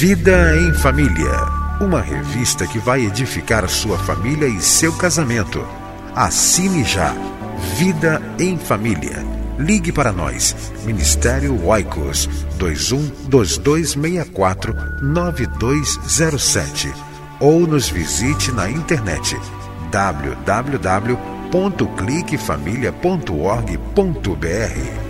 Vida em Família, uma revista que vai edificar sua família e seu casamento. Assine já. Vida em Família. Ligue para nós. Ministério Oicos 21 2264 9207 ou nos visite na internet www.cliquefamilia.org.br.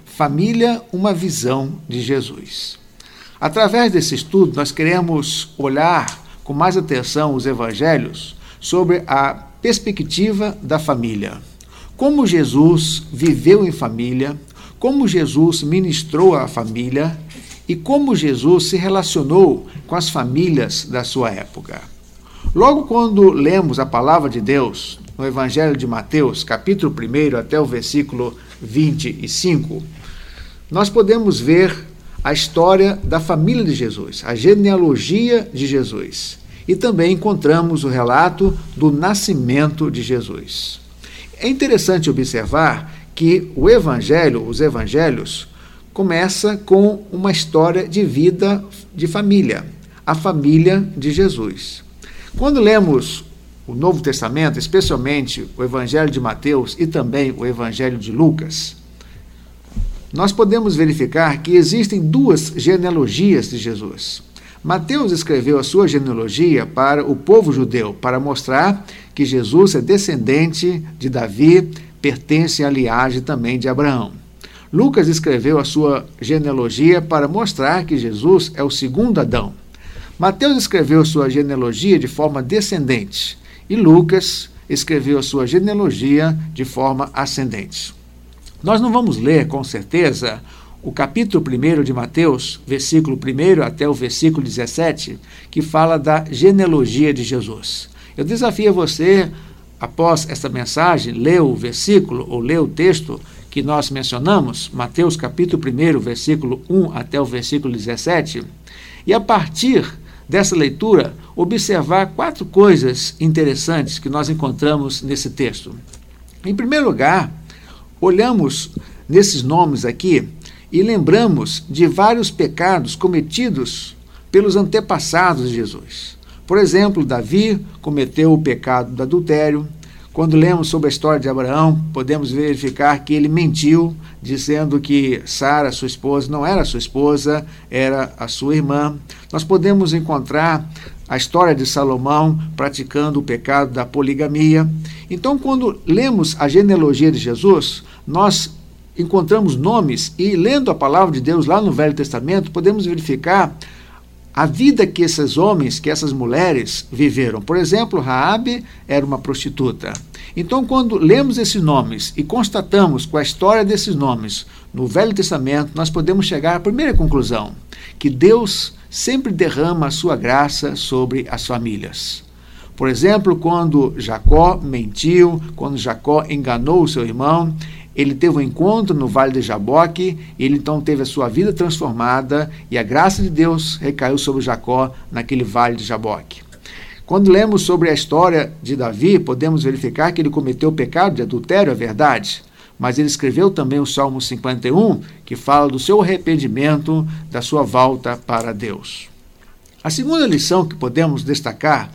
Família, uma visão de Jesus. Através desse estudo, nós queremos olhar com mais atenção os evangelhos sobre a perspectiva da família. Como Jesus viveu em família, como Jesus ministrou à família e como Jesus se relacionou com as famílias da sua época. Logo quando lemos a palavra de Deus no Evangelho de Mateus, capítulo 1 até o versículo 25, nós podemos ver a história da família de Jesus, a genealogia de Jesus. E também encontramos o relato do nascimento de Jesus. É interessante observar que o evangelho, os evangelhos, começa com uma história de vida de família, a família de Jesus. Quando lemos o Novo Testamento, especialmente o Evangelho de Mateus e também o Evangelho de Lucas, nós podemos verificar que existem duas genealogias de Jesus. Mateus escreveu a sua genealogia para o povo judeu, para mostrar que Jesus é descendente de Davi, pertence à linhagem também de Abraão. Lucas escreveu a sua genealogia para mostrar que Jesus é o segundo Adão. Mateus escreveu sua genealogia de forma descendente e Lucas escreveu sua genealogia de forma ascendente. Nós não vamos ler, com certeza, o capítulo 1 de Mateus, versículo 1 até o versículo 17, que fala da genealogia de Jesus. Eu desafio você, após esta mensagem, ler o versículo ou ler o texto que nós mencionamos, Mateus capítulo 1, versículo 1 até o versículo 17, e a partir dessa leitura, observar quatro coisas interessantes que nós encontramos nesse texto. Em primeiro lugar, olhamos nesses nomes aqui e lembramos de vários pecados cometidos pelos antepassados de Jesus. Por exemplo, Davi cometeu o pecado do adultério. Quando lemos sobre a história de Abraão, podemos verificar que ele mentiu, dizendo que Sara, sua esposa, não era sua esposa, era a sua irmã. Nós podemos encontrar a história de Salomão praticando o pecado da poligamia. Então, quando lemos a genealogia de Jesus, nós encontramos nomes e, lendo a palavra de Deus lá no Velho Testamento, podemos verificar a vida que esses homens, que essas mulheres viveram. Por exemplo, Raabe era uma prostituta. Então, quando lemos esses nomes e constatamos com a história desses nomes no Velho Testamento, nós podemos chegar à primeira conclusão: que Deus sempre derrama a sua graça sobre as famílias. Por exemplo, quando Jacó mentiu, quando Jacó enganou o seu irmão, ele teve um encontro no Vale de Jaboque, ele então teve a sua vida transformada e a graça de Deus recaiu sobre Jacó naquele Vale de Jaboque. Quando lemos sobre a história de Davi, podemos verificar que ele cometeu o pecado de adultério, é verdade, mas ele escreveu também o Salmo 51, que fala do seu arrependimento, da sua volta para Deus. A segunda lição que podemos destacar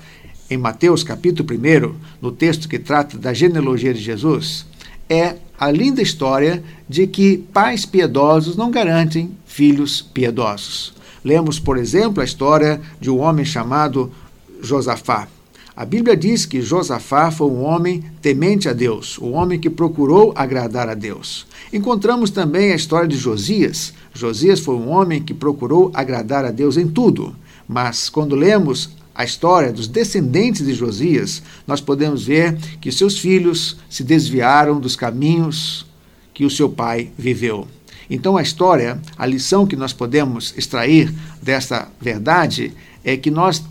em Mateus capítulo 1, no texto que trata da genealogia de Jesus, é a linda história de que pais piedosos não garantem filhos piedosos. Lemos, por exemplo, a história de um homem chamado Josafá. A Bíblia diz que Josafá foi um homem temente a Deus, um homem que procurou agradar a Deus. Encontramos também a história de Josias. Josias foi um homem que procurou agradar a Deus em tudo. Mas quando lemos a história dos descendentes de Josias, nós podemos ver que seus filhos se desviaram dos caminhos que o seu pai viveu. Então, a história, a lição que nós podemos extrair desta verdade é que nós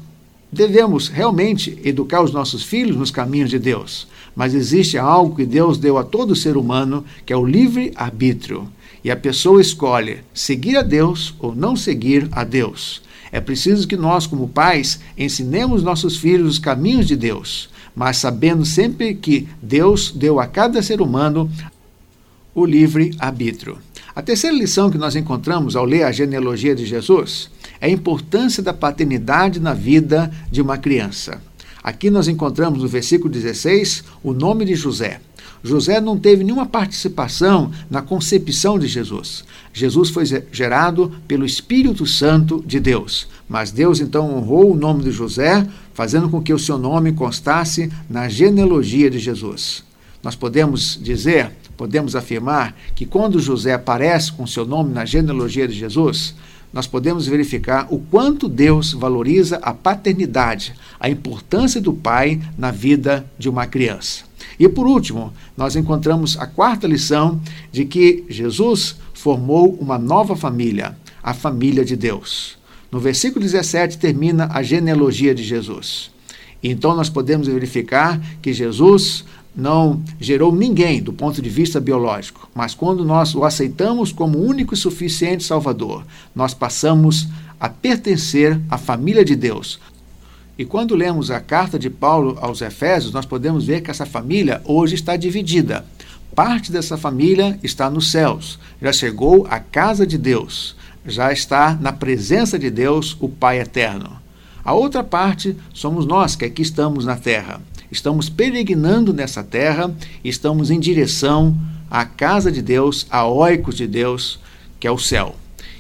Devemos realmente educar os nossos filhos nos caminhos de Deus, mas existe algo que Deus deu a todo ser humano, que é o livre arbítrio. E a pessoa escolhe seguir a Deus ou não seguir a Deus. É preciso que nós, como pais, ensinemos nossos filhos os caminhos de Deus, mas sabendo sempre que Deus deu a cada ser humano o livre arbítrio. A terceira lição que nós encontramos ao ler a genealogia de Jesus é a importância da paternidade na vida de uma criança. Aqui nós encontramos no versículo 16 o nome de José. José não teve nenhuma participação na concepção de Jesus. Jesus foi gerado pelo Espírito Santo de Deus. Mas Deus então honrou o nome de José, fazendo com que o seu nome constasse na genealogia de Jesus. Nós podemos dizer, podemos afirmar que quando José aparece com seu nome na genealogia de Jesus, nós podemos verificar o quanto Deus valoriza a paternidade, a importância do pai na vida de uma criança. E por último, nós encontramos a quarta lição de que Jesus formou uma nova família, a família de Deus. No versículo 17 termina a genealogia de Jesus. Então nós podemos verificar que Jesus não gerou ninguém do ponto de vista biológico, mas quando nós o aceitamos como único e suficiente Salvador, nós passamos a pertencer à família de Deus. E quando lemos a carta de Paulo aos Efésios, nós podemos ver que essa família hoje está dividida. Parte dessa família está nos céus, já chegou à casa de Deus, já está na presença de Deus, o Pai eterno. A outra parte somos nós que aqui estamos na terra estamos peregrinando nessa terra, estamos em direção à casa de Deus, a oicos de Deus, que é o céu.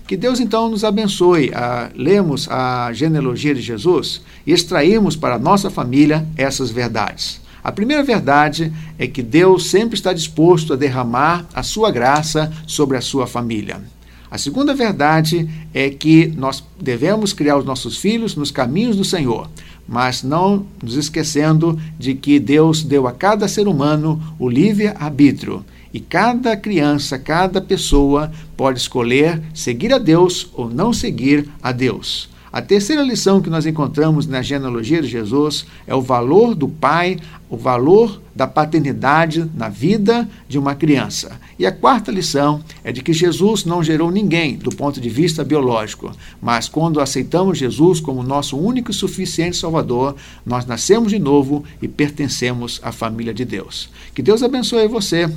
Que Deus então nos abençoe a lemos a genealogia de Jesus e extraímos para a nossa família essas verdades. A primeira verdade é que Deus sempre está disposto a derramar a sua graça sobre a sua família. A segunda verdade é que nós devemos criar os nossos filhos nos caminhos do Senhor, mas não nos esquecendo de que Deus deu a cada ser humano o livre-arbítrio. E cada criança, cada pessoa pode escolher seguir a Deus ou não seguir a Deus. A terceira lição que nós encontramos na genealogia de Jesus é o valor do pai, o valor da paternidade na vida de uma criança. E a quarta lição é de que Jesus não gerou ninguém do ponto de vista biológico, mas quando aceitamos Jesus como nosso único e suficiente Salvador, nós nascemos de novo e pertencemos à família de Deus. Que Deus abençoe você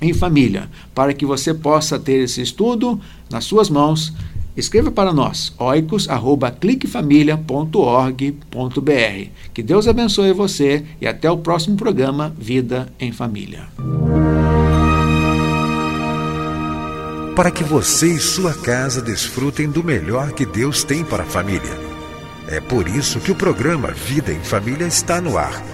em família, para que você possa ter esse estudo nas suas mãos Escreva para nós, oicos.cliquefamilia.org.br. Que Deus abençoe você e até o próximo programa Vida em Família. Para que você e sua casa desfrutem do melhor que Deus tem para a família. É por isso que o programa Vida em Família está no ar